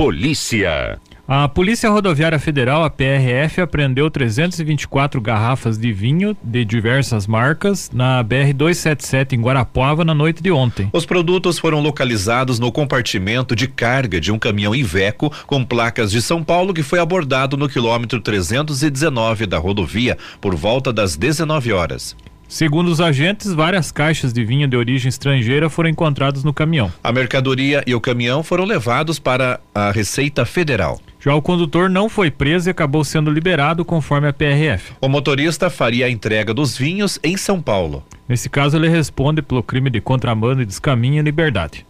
Polícia. A Polícia Rodoviária Federal, a PRF, apreendeu 324 garrafas de vinho de diversas marcas na BR-277 em Guarapuava na noite de ontem. Os produtos foram localizados no compartimento de carga de um caminhão Iveco com placas de São Paulo que foi abordado no quilômetro 319 da rodovia por volta das 19 horas. Segundo os agentes, várias caixas de vinho de origem estrangeira foram encontradas no caminhão. A mercadoria e o caminhão foram levados para a Receita Federal. Já o condutor não foi preso e acabou sendo liberado conforme a PRF. O motorista faria a entrega dos vinhos em São Paulo. Nesse caso, ele responde pelo crime de contrabando e descaminho em liberdade.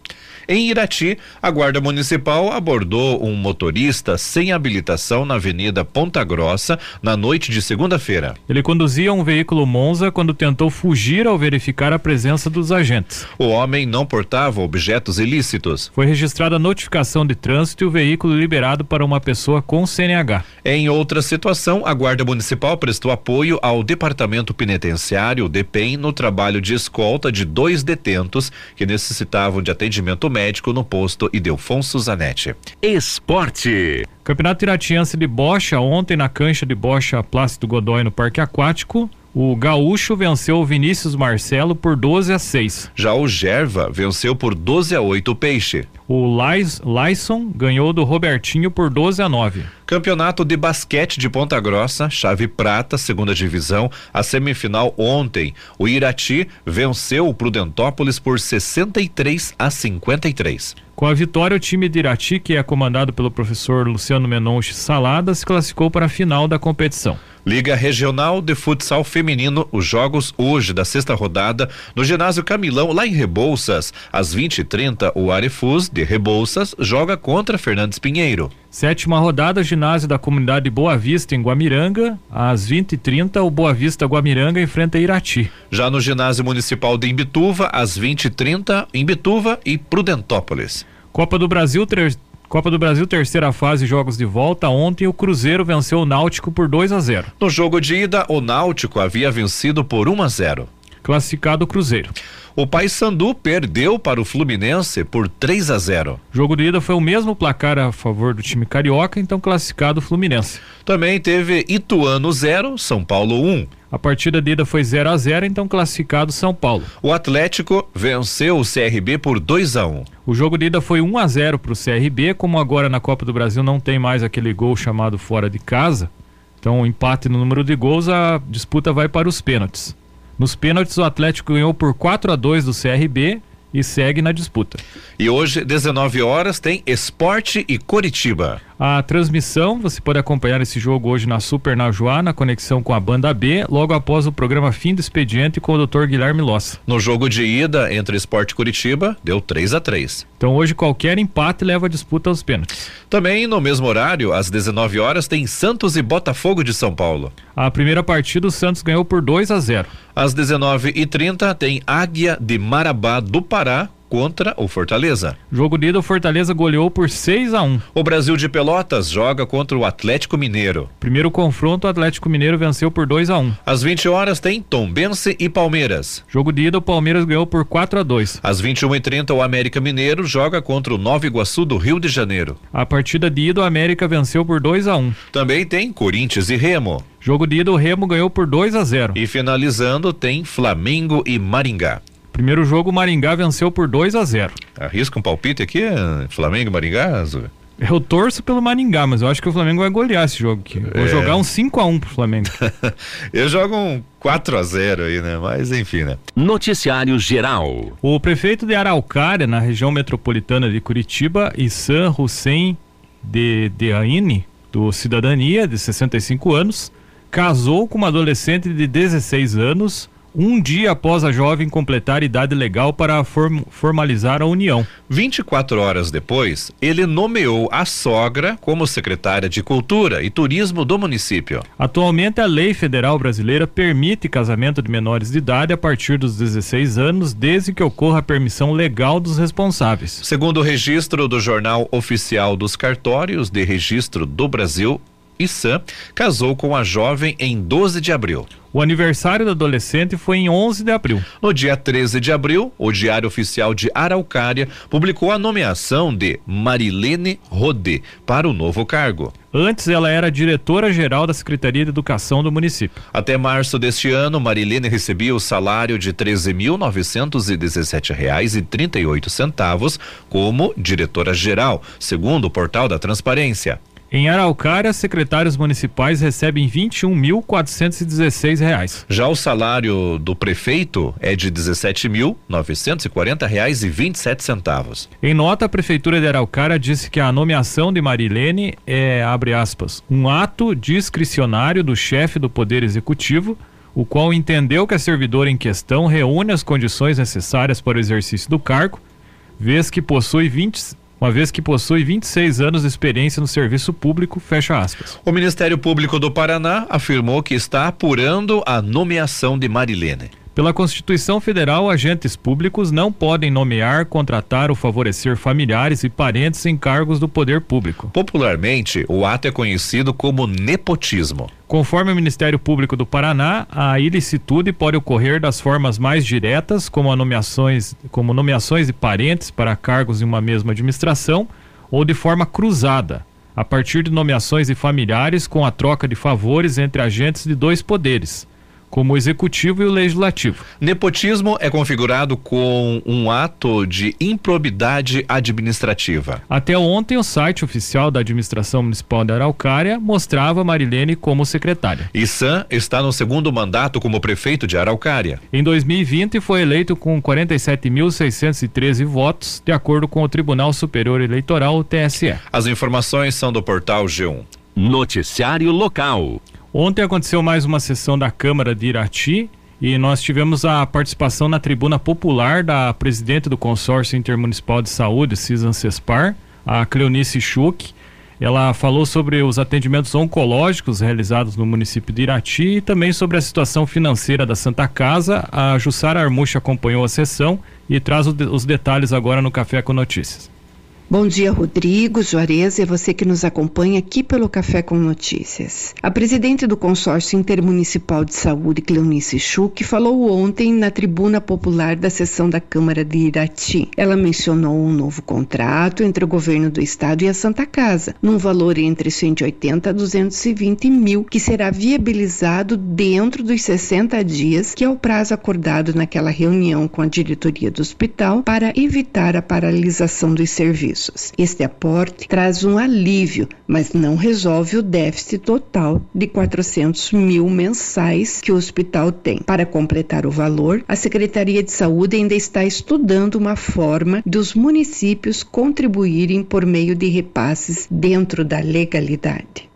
Em Irati, a Guarda Municipal abordou um motorista sem habilitação na Avenida Ponta Grossa na noite de segunda-feira. Ele conduzia um veículo Monza quando tentou fugir ao verificar a presença dos agentes. O homem não portava objetos ilícitos. Foi registrada a notificação de trânsito e o veículo liberado para uma pessoa com CNH. Em outra situação, a Guarda Municipal prestou apoio ao Departamento Penitenciário, DEPEN, no trabalho de escolta de dois detentos que necessitavam de atendimento médico no posto Idelfonso Zanetti. Esporte. Campeonato Iratiense de Bocha, ontem na cancha de Bocha Plácido Godoy no Parque Aquático, o Gaúcho venceu o Vinícius Marcelo por 12 a 6. Já o Gerva venceu por 12 a 8 o Peixe. O Lais, Lyson ganhou do Robertinho por 12 a 9. Campeonato de basquete de Ponta Grossa, chave prata, segunda divisão, a semifinal ontem. O Irati venceu o Prudentópolis por 63 a 53. Com a vitória, o time de Irati, que é comandado pelo professor Luciano Menonche Salada, se classificou para a final da competição. Liga Regional de Futsal Feminino, os jogos hoje da sexta rodada no ginásio Camilão, lá em Rebouças. Às 20h30, o Arefus de Rebouças joga contra Fernandes Pinheiro. Sétima rodada, ginásio da comunidade Boa Vista em Guamiranga. Às 20h30, o Boa Vista Guamiranga enfrenta Irati. Já no ginásio municipal de Imbituva, às 20h30, Imbituva e Prudentópolis. Copa do Brasil, ter... Copa do Brasil, terceira fase, jogos de volta. Ontem o Cruzeiro venceu o Náutico por 2 a 0. No jogo de ida, o Náutico havia vencido por 1 a 0. Classificado o Cruzeiro. O Paysandu perdeu para o Fluminense por 3 a 0. Jogo de ida foi o mesmo placar a favor do time carioca, então classificado o Fluminense. Também teve Ituano 0, São Paulo 1. A partida de ida foi 0 a 0 então classificado São Paulo. O Atlético venceu o CRB por 2 a 1. O jogo de ida foi 1 a 0 para o CRB, como agora na Copa do Brasil não tem mais aquele gol chamado fora de casa. Então, empate no número de gols, a disputa vai para os pênaltis. Nos pênaltis, o Atlético ganhou por 4 a 2 do CRB e segue na disputa. E hoje, 19 horas, tem Esporte e Coritiba. A transmissão, você pode acompanhar esse jogo hoje na Super Najuá, na conexão com a banda B, logo após o programa Fim do Expediente com o Dr. Guilherme Lossa. No jogo de ida entre Esporte Curitiba, deu 3 a 3 Então hoje qualquer empate leva a disputa aos pênaltis. Também no mesmo horário, às 19 horas, tem Santos e Botafogo de São Paulo. A primeira partida o Santos ganhou por 2 a 0. Às 19h30 tem Águia de Marabá do Pará contra o Fortaleza. Jogo de ida, o Fortaleza goleou por 6 a 1. O Brasil de Pelotas joga contra o Atlético Mineiro. Primeiro confronto, o Atlético Mineiro venceu por 2 a 1. Às 20 horas tem Tombense e Palmeiras. Jogo de ida, o Palmeiras ganhou por 4 a 2. Às 21h30, o América Mineiro joga contra o Nova Iguaçu do Rio de Janeiro. A partida de ida, o América venceu por 2 a 1. Também tem Corinthians e Remo. Jogo de ida, o Remo ganhou por 2 a 0. E finalizando, tem Flamengo e Maringá. Primeiro jogo, o Maringá venceu por 2 a 0. Arrisca um palpite aqui, Flamengo e Maringá? Eu torço pelo Maringá, mas eu acho que o Flamengo vai golear esse jogo aqui. Vou é. jogar um 5 a 1 pro Flamengo. eu jogo um 4 a 0 aí, né? Mas enfim, né? Noticiário geral. O prefeito de Araucária, na região metropolitana de Curitiba, Issan Hussein de Deaine, do Cidadania, de 65 anos, casou com uma adolescente de 16 anos um dia após a jovem completar idade legal para form formalizar a união. 24 horas depois, ele nomeou a sogra como secretária de Cultura e Turismo do município. Atualmente, a lei federal brasileira permite casamento de menores de idade a partir dos 16 anos, desde que ocorra a permissão legal dos responsáveis. Segundo o registro do Jornal Oficial dos Cartórios de Registro do Brasil, Issan casou com a jovem em 12 de abril. O aniversário do adolescente foi em 11 de abril. No dia 13 de abril, o Diário Oficial de Araucária publicou a nomeação de Marilene Rodê para o novo cargo. Antes, ela era diretora-geral da Secretaria de Educação do município. Até março deste ano, Marilene recebia o salário de R$ 13.917,38 como diretora-geral, segundo o portal da Transparência. Em Araucária, secretários municipais recebem R$ 21.416. Já o salário do prefeito é de R$ 17.940,27. Em nota, a prefeitura de Araucária disse que a nomeação de Marilene é, abre aspas, um ato discricionário do chefe do Poder Executivo, o qual entendeu que a servidora em questão reúne as condições necessárias para o exercício do cargo, vez que possui 20, uma vez que possui 26 anos de experiência no serviço público, fecha aspas. O Ministério Público do Paraná afirmou que está apurando a nomeação de Marilene. Pela Constituição Federal, agentes públicos não podem nomear, contratar ou favorecer familiares e parentes em cargos do poder público. Popularmente, o ato é conhecido como nepotismo. Conforme o Ministério Público do Paraná, a ilicitude pode ocorrer das formas mais diretas, como nomeações, como nomeações de parentes para cargos em uma mesma administração, ou de forma cruzada, a partir de nomeações de familiares com a troca de favores entre agentes de dois poderes como o executivo e o legislativo. Nepotismo é configurado com um ato de improbidade administrativa. Até ontem, o site oficial da administração municipal de Araucária mostrava Marilene como secretária. Issan está no segundo mandato como prefeito de Araucária. Em 2020, foi eleito com 47.613 votos, de acordo com o Tribunal Superior Eleitoral, o TSE. As informações são do portal G1. Noticiário local. Ontem aconteceu mais uma sessão da Câmara de Irati e nós tivemos a participação na tribuna popular da presidente do Consórcio Intermunicipal de Saúde, Cisan Cespar, a Cleonice Schuch. Ela falou sobre os atendimentos oncológicos realizados no município de Irati e também sobre a situação financeira da Santa Casa. A Jussara Armucha acompanhou a sessão e traz os detalhes agora no Café com Notícias. Bom dia, Rodrigo, Juarez e você que nos acompanha aqui pelo Café com Notícias. A presidente do Consórcio Intermunicipal de Saúde, Cleonice Schuch, falou ontem na tribuna popular da sessão da Câmara de Irati. Ela mencionou um novo contrato entre o governo do estado e a Santa Casa, num valor entre 180 a 220 mil, que será viabilizado dentro dos 60 dias, que é o prazo acordado naquela reunião com a diretoria do hospital para evitar a paralisação dos serviços. Este aporte traz um alívio, mas não resolve o déficit total de 400 mil mensais que o hospital tem. Para completar o valor, a Secretaria de Saúde ainda está estudando uma forma dos municípios contribuírem por meio de repasses dentro da legalidade.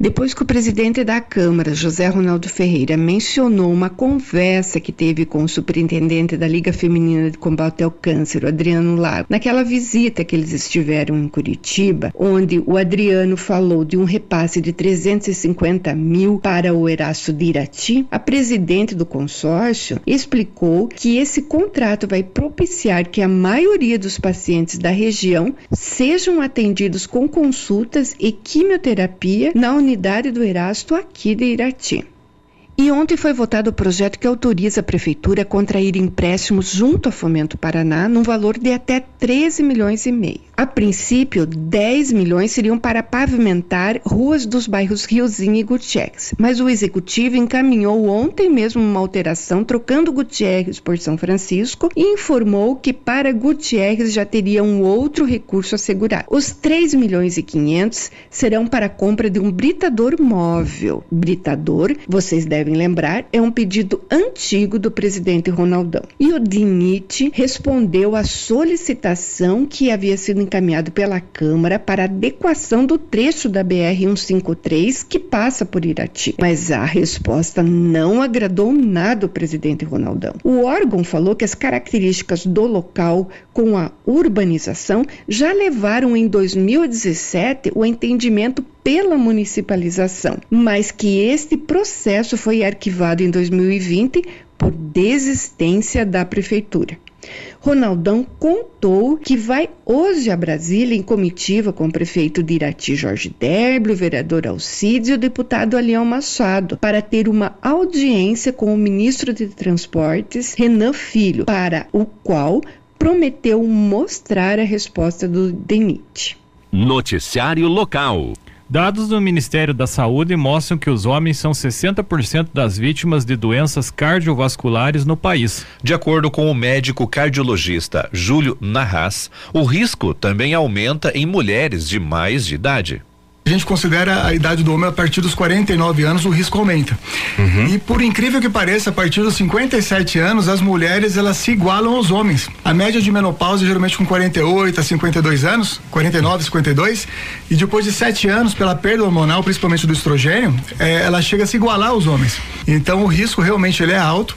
Depois que o presidente da Câmara, José Ronaldo Ferreira, mencionou uma conversa que teve com o superintendente da Liga Feminina de Combate ao Câncer, Adriano Lago, naquela visita que eles estiveram em Curitiba, onde o Adriano falou de um repasse de 350 mil para o Eraço de Irati, a presidente do consórcio explicou que esse contrato vai propiciar que a maioria dos pacientes da região sejam atendidos com consultas e quimioterapia na unidade do Erasto aqui de Irati. E ontem foi votado o projeto que autoriza a Prefeitura a contrair empréstimos junto ao Fomento Paraná num valor de até 13 milhões e meio. A princípio, 10 milhões seriam para pavimentar ruas dos bairros Riozinho e Gutierrez, mas o Executivo encaminhou ontem mesmo uma alteração trocando Gutierrez por São Francisco e informou que para Gutierrez já teria um outro recurso assegurado. Os 3 milhões e 500 serão para a compra de um britador móvel. Britador, vocês devem devem lembrar, é um pedido antigo do presidente Ronaldão. E o DINIT respondeu à solicitação que havia sido encaminhado pela Câmara para adequação do trecho da BR-153 que passa por Irati. Mas a resposta não agradou nada o presidente Ronaldão. O órgão falou que as características do local com a urbanização já levaram em 2017 o entendimento pela municipalização, mas que este processo foi arquivado em 2020 por desistência da prefeitura. Ronaldão contou que vai hoje a Brasília em comitiva com o prefeito de Irati Jorge Derby, o vereador Alcides e o deputado Alião Machado para ter uma audiência com o ministro de Transportes, Renan Filho, para o qual prometeu mostrar a resposta do DENIT. Noticiário local. Dados do Ministério da Saúde mostram que os homens são 60% das vítimas de doenças cardiovasculares no país. De acordo com o médico cardiologista Júlio Narras, o risco também aumenta em mulheres de mais de idade a gente considera a idade do homem a partir dos 49 anos, o risco aumenta. Uhum. E por incrível que pareça, a partir dos 57 anos, as mulheres elas se igualam aos homens. A média de menopausa geralmente com 48 a 52 anos, 49, 52, e depois de 7 anos, pela perda hormonal, principalmente do estrogênio, é, ela chega a se igualar aos homens. Então o risco realmente ele é alto.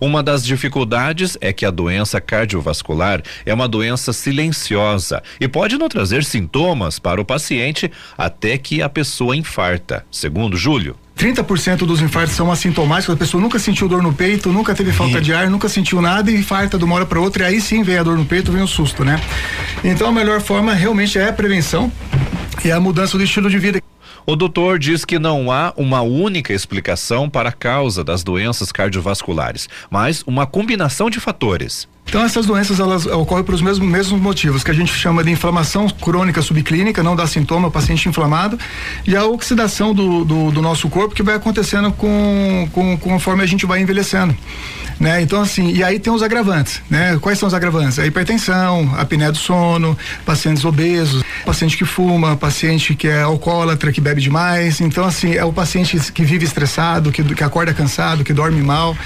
Uma das dificuldades é que a doença cardiovascular é uma doença silenciosa e pode não trazer sintomas para o paciente até que a pessoa infarta, segundo Júlio. 30% dos infartos são assintomáticos, a pessoa nunca sentiu dor no peito, nunca teve falta de ar, nunca sentiu nada e infarta de uma hora para outra, e aí sim vem a dor no peito, vem o susto, né? Então a melhor forma realmente é a prevenção e a mudança do estilo de vida. O doutor diz que não há uma única explicação para a causa das doenças cardiovasculares, mas uma combinação de fatores. Então essas doenças elas ocorrem pelos mesmos, mesmos motivos que a gente chama de inflamação crônica subclínica, não dá sintoma, paciente inflamado, e a oxidação do, do, do nosso corpo que vai acontecendo com, com, conforme a gente vai envelhecendo né? Então assim, e aí tem os agravantes, né? Quais são os agravantes? A hipertensão, a apneia do sono, pacientes obesos, paciente que fuma, paciente que é alcoólatra, que bebe demais. Então assim, é o paciente que vive estressado, que, que acorda cansado, que dorme mal.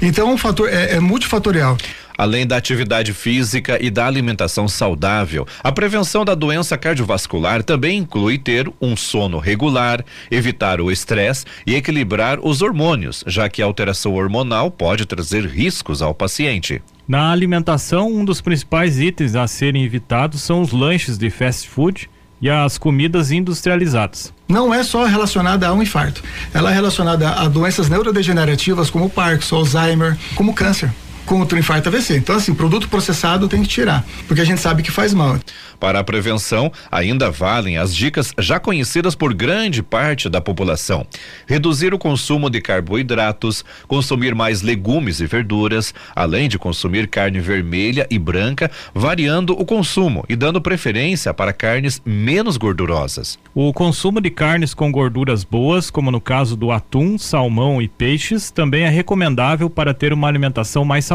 Então o fator é, é multifatorial. Além da atividade física e da alimentação saudável, a prevenção da doença cardiovascular também inclui ter um sono regular, evitar o estresse e equilibrar os hormônios, já que a alteração hormonal pode trazer riscos ao paciente. Na alimentação, um dos principais itens a serem evitados são os lanches de fast food e as comidas industrializadas. Não é só relacionada a um infarto, ela é relacionada a doenças neurodegenerativas como Parkinson, Alzheimer, como câncer contra o infarto AVC. Então, assim, produto processado tem que tirar, porque a gente sabe que faz mal. Para a prevenção, ainda valem as dicas já conhecidas por grande parte da população: reduzir o consumo de carboidratos, consumir mais legumes e verduras, além de consumir carne vermelha e branca, variando o consumo e dando preferência para carnes menos gordurosas. O consumo de carnes com gorduras boas, como no caso do atum, salmão e peixes, também é recomendável para ter uma alimentação mais saudável.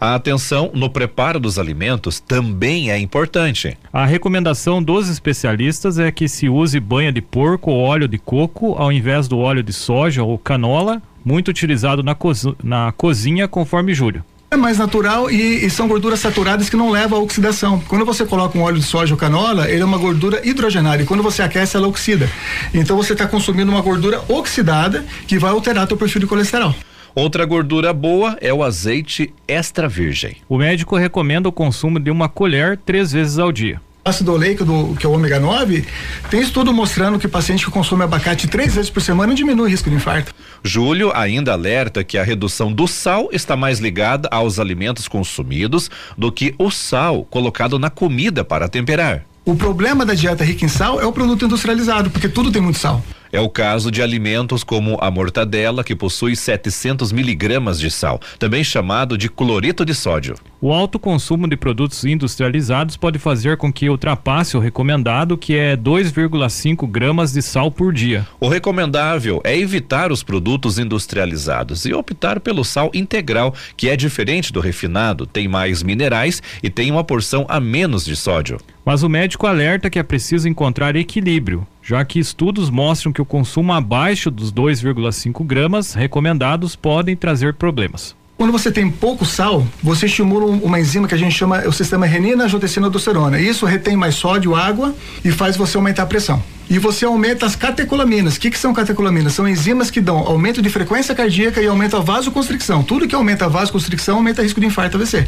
A atenção no preparo dos alimentos também é importante. A recomendação dos especialistas é que se use banha de porco ou óleo de coco ao invés do óleo de soja ou canola, muito utilizado na, cozi na cozinha, conforme Júlio. É mais natural e, e, são gorduras saturadas que não levam à oxidação. Quando você coloca um óleo de soja ou canola, ele é uma gordura hidrogenária e quando você aquece, ela oxida. Então você está consumindo uma gordura oxidada que vai alterar teu perfil de colesterol. Outra gordura boa é o azeite extra virgem. O médico recomenda o consumo de uma colher três vezes ao dia ácido oleico, do, que é o ômega 9, tem estudo mostrando que o paciente que consome abacate três vezes por semana diminui o risco de infarto. Júlio ainda alerta que a redução do sal está mais ligada aos alimentos consumidos do que o sal colocado na comida para temperar. O problema da dieta rica em sal é o produto industrializado, porque tudo tem muito sal. É o caso de alimentos como a mortadela, que possui 700 miligramas de sal, também chamado de cloreto de sódio. O alto consumo de produtos industrializados pode fazer com que ultrapasse o recomendado, que é 2,5 gramas de sal por dia. O recomendável é evitar os produtos industrializados e optar pelo sal integral, que é diferente do refinado, tem mais minerais e tem uma porção a menos de sódio. Mas o médico alerta que é preciso encontrar equilíbrio, já que estudos mostram que o consumo abaixo dos 2,5 gramas recomendados podem trazer problemas. Quando você tem pouco sal, você estimula uma enzima que a gente chama o sistema renina angiotensina aldosterona. Isso retém mais sódio, água e faz você aumentar a pressão. E você aumenta as catecolaminas. O que, que são catecolaminas? São enzimas que dão aumento de frequência cardíaca e aumenta a vasoconstricção. Tudo que aumenta a vasoconstricção aumenta o risco de infarto AVC.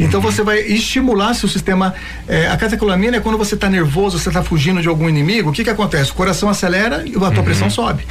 Então você vai estimular seu sistema. Eh, a catecolamina é quando você está nervoso, você está fugindo de algum inimigo. O que que acontece? O coração acelera e a tua uhum. pressão sobe.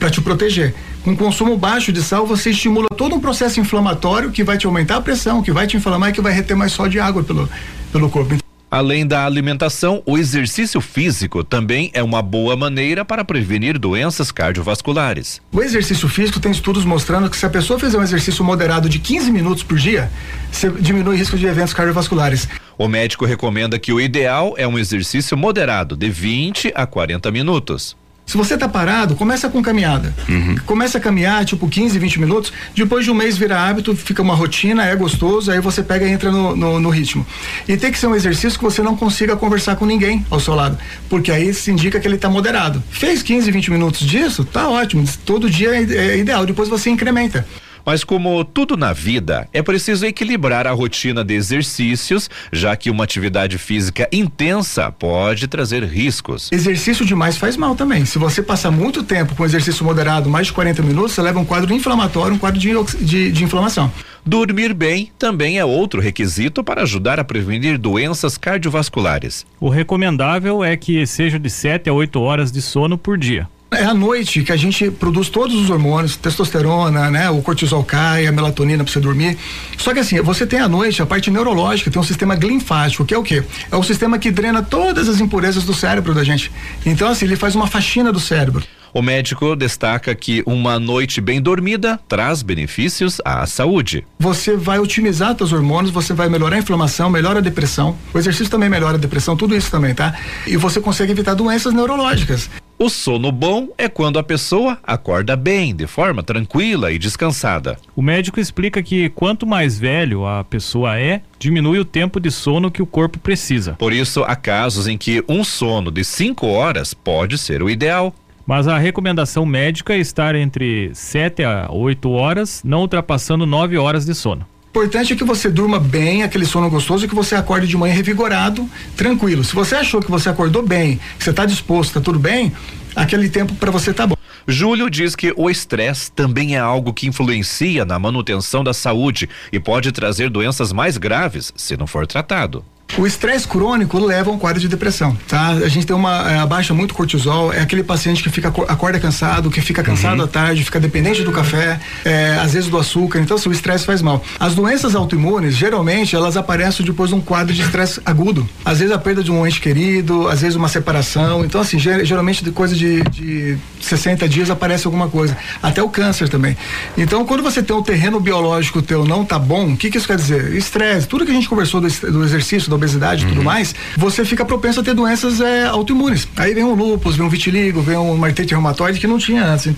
para te proteger. Com consumo baixo de sal, você estimula todo um processo inflamatório que vai te aumentar a pressão, que vai te inflamar e que vai reter mais sal de água pelo, pelo corpo. Além da alimentação, o exercício físico também é uma boa maneira para prevenir doenças cardiovasculares. O exercício físico tem estudos mostrando que se a pessoa fizer um exercício moderado de 15 minutos por dia, você diminui o risco de eventos cardiovasculares. O médico recomenda que o ideal é um exercício moderado de 20 a 40 minutos. Se você tá parado, começa com caminhada. Uhum. Começa a caminhar, tipo 15, 20 minutos. Depois de um mês vira hábito, fica uma rotina, é gostoso, aí você pega e entra no, no, no, ritmo. E tem que ser um exercício que você não consiga conversar com ninguém ao seu lado. Porque aí se indica que ele tá moderado. Fez 15, 20 minutos disso, tá ótimo. Todo dia é, é ideal. Depois você incrementa. Mas como tudo na vida, é preciso equilibrar a rotina de exercícios, já que uma atividade física intensa pode trazer riscos. Exercício demais faz mal também. Se você passar muito tempo com exercício moderado, mais de 40 minutos, você leva um quadro inflamatório, um quadro de, de, de inflamação. Dormir bem também é outro requisito para ajudar a prevenir doenças cardiovasculares. O recomendável é que seja de 7 a 8 horas de sono por dia. É à noite que a gente produz todos os hormônios, testosterona, né? O cortisol cai, a melatonina para você dormir. Só que assim, você tem à noite a parte neurológica, tem um sistema linfático, que é o quê? É o sistema que drena todas as impurezas do cérebro da gente. Então, assim, ele faz uma faxina do cérebro. O médico destaca que uma noite bem dormida traz benefícios à saúde. Você vai otimizar seus hormônios, você vai melhorar a inflamação, melhora a depressão. O exercício também melhora a depressão, tudo isso também, tá? E você consegue evitar doenças neurológicas. O sono bom é quando a pessoa acorda bem, de forma tranquila e descansada. O médico explica que quanto mais velho a pessoa é, diminui o tempo de sono que o corpo precisa. Por isso, há casos em que um sono de 5 horas pode ser o ideal. Mas a recomendação médica é estar entre 7 a 8 horas, não ultrapassando 9 horas de sono importante é que você durma bem, aquele sono gostoso, e que você acorde de manhã revigorado, tranquilo. Se você achou que você acordou bem, que você está disposto, está tudo bem, aquele tempo para você tá bom. Júlio diz que o estresse também é algo que influencia na manutenção da saúde e pode trazer doenças mais graves se não for tratado. O estresse crônico leva a um quadro de depressão, tá? A gente tem uma é, abaixa muito cortisol, é aquele paciente que fica acorda cansado, que fica cansado uhum. à tarde, fica dependente do café, é, às vezes do açúcar, então assim, o estresse faz mal. As doenças autoimunes, geralmente, elas aparecem depois de um quadro de estresse agudo. Às vezes a perda de um ente querido, às vezes uma separação, então assim, geralmente de coisa de, de 60 dias aparece alguma coisa. Até o câncer também. Então, quando você tem um terreno biológico teu não tá bom, o que que isso quer dizer? Estresse, tudo que a gente conversou do, do exercício, da obesidade e tudo uhum. mais, você fica propenso a ter doenças é, autoimunes. Aí vem um lúpus, vem um vitiligo, vem um artrite reumatoide que não tinha antes.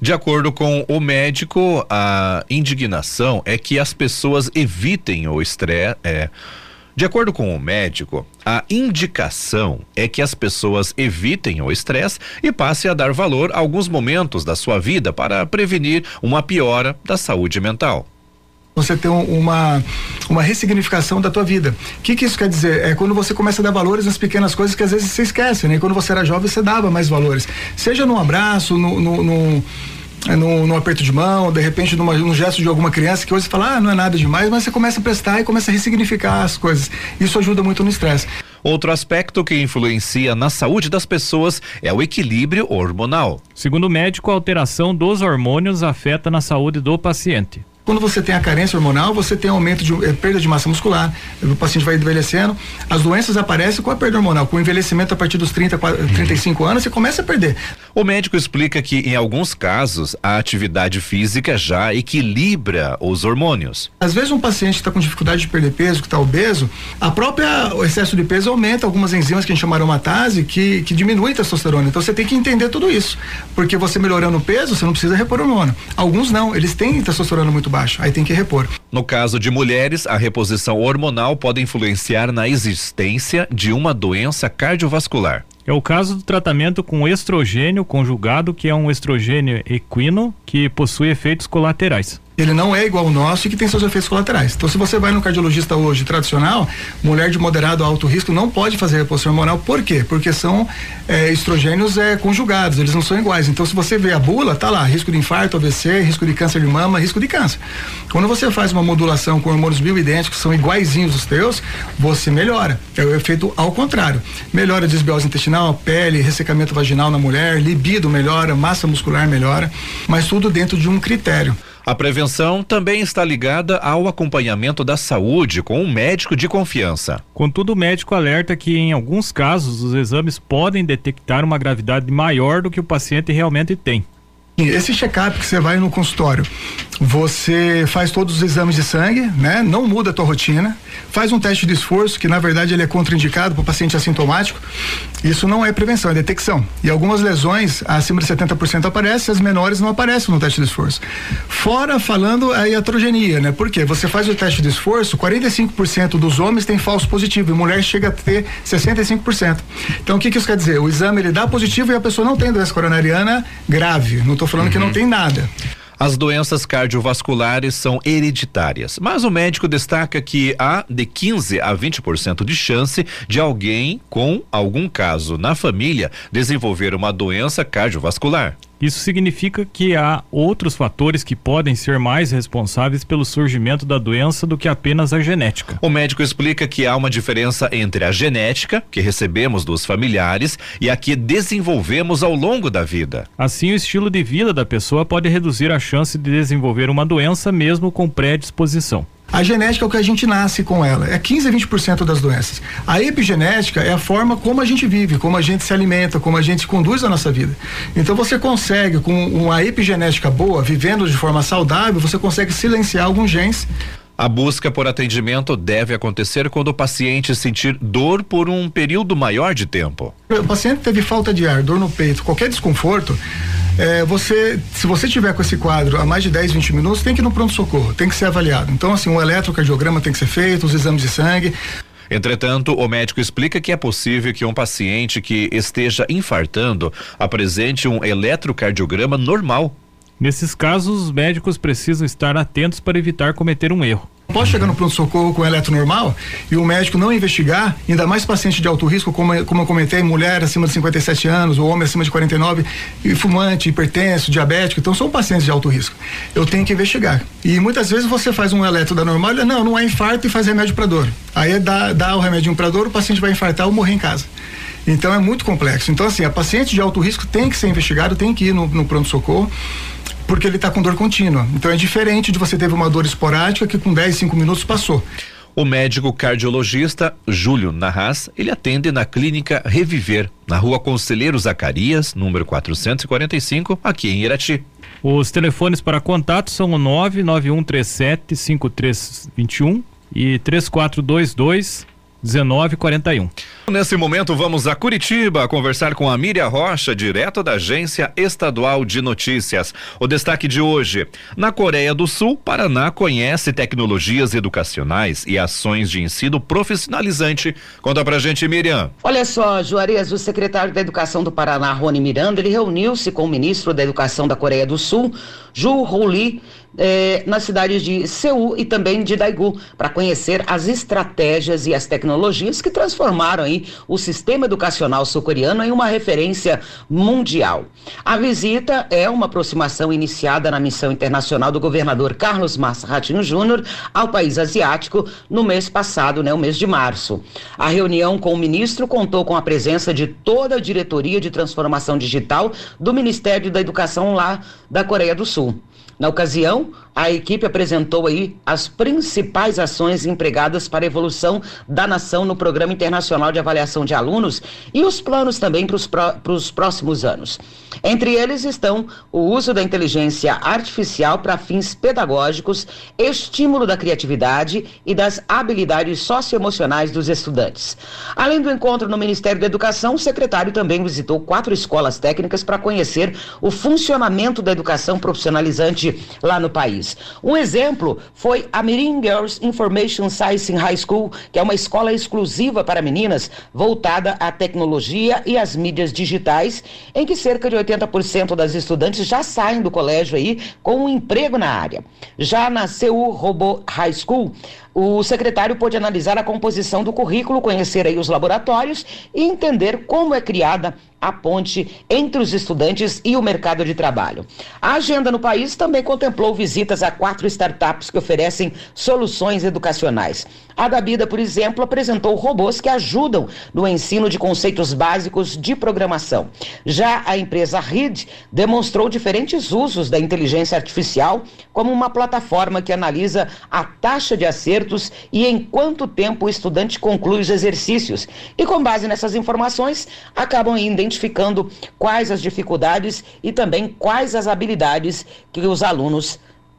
De acordo com o médico, a indignação é que as pessoas evitem o estresse. É, de acordo com o médico, a indicação é que as pessoas evitem o estresse e passem a dar valor a alguns momentos da sua vida para prevenir uma piora da saúde mental você tem uma, uma ressignificação da tua vida. O que, que isso quer dizer? É quando você começa a dar valores nas pequenas coisas que às vezes você esquece, né? quando você era jovem, você dava mais valores. Seja num abraço, no, no, no no, no, aperto de mão, de repente numa, num gesto de alguma criança que hoje você fala, ah, não é nada demais, mas você começa a prestar e começa a ressignificar as coisas. Isso ajuda muito no estresse. Outro aspecto que influencia na saúde das pessoas é o equilíbrio hormonal. Segundo o médico, a alteração dos hormônios afeta na saúde do paciente. Quando você tem a carência hormonal, você tem aumento de eh, perda de massa muscular, o paciente vai envelhecendo. As doenças aparecem com a perda hormonal, com o envelhecimento a partir dos 30, 35 anos, você começa a perder. O médico explica que em alguns casos a atividade física já equilibra os hormônios. Às vezes um paciente está com dificuldade de perder peso, que está obeso, a própria o excesso de peso aumenta algumas enzimas que a gente chama aromatase que que diminui a testosterona. Então você tem que entender tudo isso, porque você melhorando o peso, você não precisa repor hormônio. Alguns não, eles têm testosterona muito baixa baixo, aí tem que repor. No caso de mulheres, a reposição hormonal pode influenciar na existência de uma doença cardiovascular. É o caso do tratamento com estrogênio conjugado, que é um estrogênio equino que possui efeitos colaterais. Ele não é igual ao nosso e que tem seus efeitos colaterais. Então, se você vai no cardiologista hoje tradicional, mulher de moderado a alto risco não pode fazer reposição hormonal. Por quê? Porque são é, estrogênios é, conjugados, eles não são iguais. Então, se você vê a bula, tá lá, risco de infarto, AVC, risco de câncer de mama, risco de câncer. Quando você faz uma modulação com hormônios bioidênticos, são iguaizinhos os teus, você melhora. É o efeito ao contrário. Melhora a desbiose intestinal, pele, ressecamento vaginal na mulher, libido melhora, massa muscular melhora, mas tudo dentro de um critério. A prevenção também está ligada ao acompanhamento da saúde com um médico de confiança. Contudo, o médico alerta que, em alguns casos, os exames podem detectar uma gravidade maior do que o paciente realmente tem. Esse check-up que você vai no consultório, você faz todos os exames de sangue, né? Não muda a tua rotina, faz um teste de esforço, que na verdade ele é contraindicado para o paciente assintomático. Isso não é prevenção, é detecção. E algumas lesões acima de 70% aparecem, as menores não aparecem no teste de esforço. Fora falando a iatrogenia, né? Porque você faz o teste de esforço, 45% dos homens tem falso positivo e mulher chega a ter 65%. Então o que, que isso quer dizer? O exame ele dá positivo e a pessoa não tem doença coronariana grave. Não estou falando uhum. que não uhum. tem nada. As doenças cardiovasculares são hereditárias, mas o médico destaca que há de 15 a 20% de chance de alguém com algum caso na família desenvolver uma doença cardiovascular. Isso significa que há outros fatores que podem ser mais responsáveis pelo surgimento da doença do que apenas a genética. O médico explica que há uma diferença entre a genética, que recebemos dos familiares, e a que desenvolvemos ao longo da vida. Assim, o estilo de vida da pessoa pode reduzir a chance de desenvolver uma doença mesmo com predisposição. A genética é o que a gente nasce com ela, é 15 a 20% das doenças. A epigenética é a forma como a gente vive, como a gente se alimenta, como a gente conduz a nossa vida. Então você consegue, com uma epigenética boa, vivendo de forma saudável, você consegue silenciar alguns genes a busca por atendimento deve acontecer quando o paciente sentir dor por um período maior de tempo. O paciente teve falta de ar, dor no peito, qualquer desconforto, é, você, se você tiver com esse quadro há mais de 10, 20 minutos, tem que ir no pronto-socorro, tem que ser avaliado. Então, assim, um eletrocardiograma tem que ser feito, os exames de sangue. Entretanto, o médico explica que é possível que um paciente que esteja infartando apresente um eletrocardiograma normal Nesses casos, os médicos precisam estar atentos para evitar cometer um erro. Posso chegar no pronto-socorro com eletro normal e o médico não investigar, ainda mais paciente de alto risco, como, como eu comentei, mulher acima de 57 anos, ou homem acima de 49, e fumante, hipertenso, diabético, então são pacientes de alto risco. Eu tenho que investigar. E muitas vezes você faz um eletro da normal, e, não, não é infarto e faz remédio para dor. Aí dá, dá o remédio para dor, o paciente vai infartar ou morrer em casa. Então é muito complexo. Então, assim, a paciente de alto risco tem que ser investigado, tem que ir no, no pronto-socorro porque ele está com dor contínua. Então é diferente de você ter uma dor esporádica que com 10, 5 minutos passou. O médico cardiologista Júlio Narras, ele atende na clínica Reviver, na rua Conselheiro Zacarias, número 445, aqui em Irati. Os telefones para contato são o 99137 5321 e 3422 1941. Nesse momento vamos a Curitiba conversar com a Miriam Rocha, direto da Agência Estadual de Notícias. O destaque de hoje: na Coreia do Sul, Paraná conhece tecnologias educacionais e ações de ensino profissionalizante. Conta pra gente, Miriam. Olha só, Juarez, o secretário da Educação do Paraná, Rony Miranda, ele reuniu-se com o ministro da Educação da Coreia do Sul, Ju Lee, eh, nas cidades de Seul e também de Daegu, para conhecer as estratégias e as tecnologias que transformaram aí o sistema educacional sul-coreano em uma referência mundial. A visita é uma aproximação iniciada na missão internacional do governador Carlos Massa Ratinho Júnior ao país asiático no mês passado, né, o mês de março. A reunião com o ministro contou com a presença de toda a diretoria de transformação digital do Ministério da Educação lá da Coreia do Sul. Na ocasião, a equipe apresentou aí as principais ações empregadas para a evolução da nação no Programa Internacional de Avaliação de Alunos e os planos também para os pró próximos anos. Entre eles estão o uso da inteligência artificial para fins pedagógicos, estímulo da criatividade e das habilidades socioemocionais dos estudantes. Além do encontro no Ministério da Educação, o secretário também visitou quatro escolas técnicas para conhecer o funcionamento da educação profissionalizante lá no país. Um exemplo foi a Mirim Girls Information Science High School, que é uma escola exclusiva para meninas voltada à tecnologia e às mídias digitais, em que cerca de 80% das estudantes já saem do colégio aí com um emprego na área. Já na Seul Robot High School, o secretário pôde analisar a composição do currículo, conhecer aí os laboratórios e entender como é criada a ponte entre os estudantes e o mercado de trabalho. A agenda no país também contemplou visitas a quatro startups que oferecem soluções educacionais. A Dabida, por exemplo, apresentou robôs que ajudam no ensino de conceitos básicos de programação. Já a empresa RID demonstrou diferentes usos da inteligência artificial como uma plataforma que analisa a taxa de e em quanto tempo o estudante conclui os exercícios. E com base nessas informações, acabam identificando quais as dificuldades e também quais as habilidades que os alunos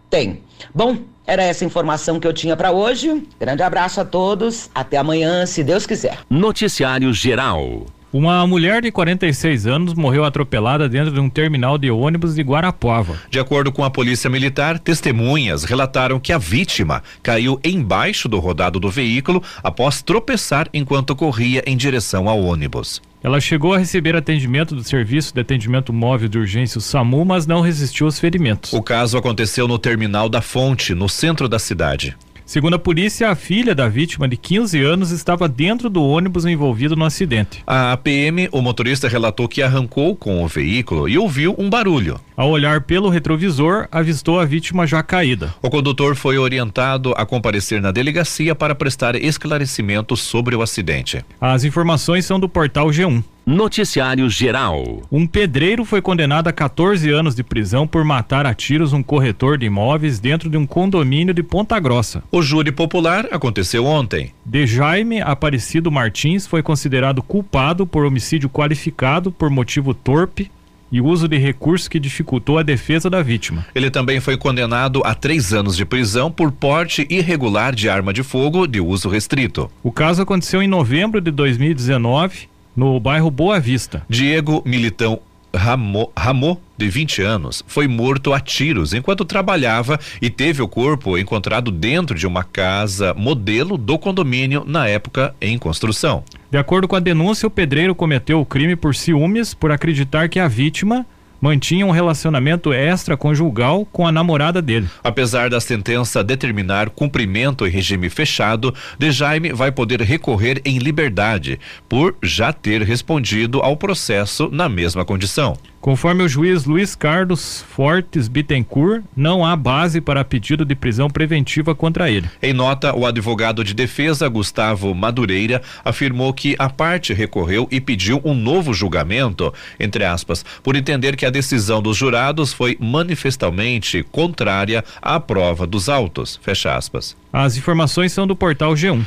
têm. Bom, era essa informação que eu tinha para hoje. Grande abraço a todos. Até amanhã, se Deus quiser. Noticiário Geral. Uma mulher de 46 anos morreu atropelada dentro de um terminal de ônibus de Guarapuava. De acordo com a polícia militar, testemunhas relataram que a vítima caiu embaixo do rodado do veículo após tropeçar enquanto corria em direção ao ônibus. Ela chegou a receber atendimento do Serviço de Atendimento Móvel de Urgência, o SAMU, mas não resistiu aos ferimentos. O caso aconteceu no terminal da Fonte, no centro da cidade. Segundo a polícia, a filha da vítima, de 15 anos, estava dentro do ônibus envolvido no acidente. A PM, o motorista relatou que arrancou com o veículo e ouviu um barulho. Ao olhar pelo retrovisor, avistou a vítima já caída. O condutor foi orientado a comparecer na delegacia para prestar esclarecimentos sobre o acidente. As informações são do portal G1. Noticiário Geral. Um pedreiro foi condenado a 14 anos de prisão por matar a tiros um corretor de imóveis dentro de um condomínio de Ponta Grossa. O júri popular aconteceu ontem. De Jaime Aparecido Martins foi considerado culpado por homicídio qualificado por motivo torpe e uso de recurso que dificultou a defesa da vítima. Ele também foi condenado a três anos de prisão por porte irregular de arma de fogo de uso restrito. O caso aconteceu em novembro de 2019 no bairro Boa Vista. Diego Militão Ramô, Ramô, de 20 anos, foi morto a tiros enquanto trabalhava e teve o corpo encontrado dentro de uma casa modelo do condomínio na época em construção. De acordo com a denúncia, o pedreiro cometeu o crime por ciúmes por acreditar que a vítima mantinha um relacionamento extraconjugal com a namorada dele. Apesar da sentença determinar cumprimento em regime fechado, De Jaime vai poder recorrer em liberdade por já ter respondido ao processo na mesma condição. Conforme o juiz Luiz Carlos Fortes Bittencourt, não há base para pedido de prisão preventiva contra ele. Em nota, o advogado de defesa, Gustavo Madureira, afirmou que a parte recorreu e pediu um novo julgamento, entre aspas, por entender que a decisão dos jurados foi manifestamente contrária à prova dos autos, fecha aspas. As informações são do portal G1.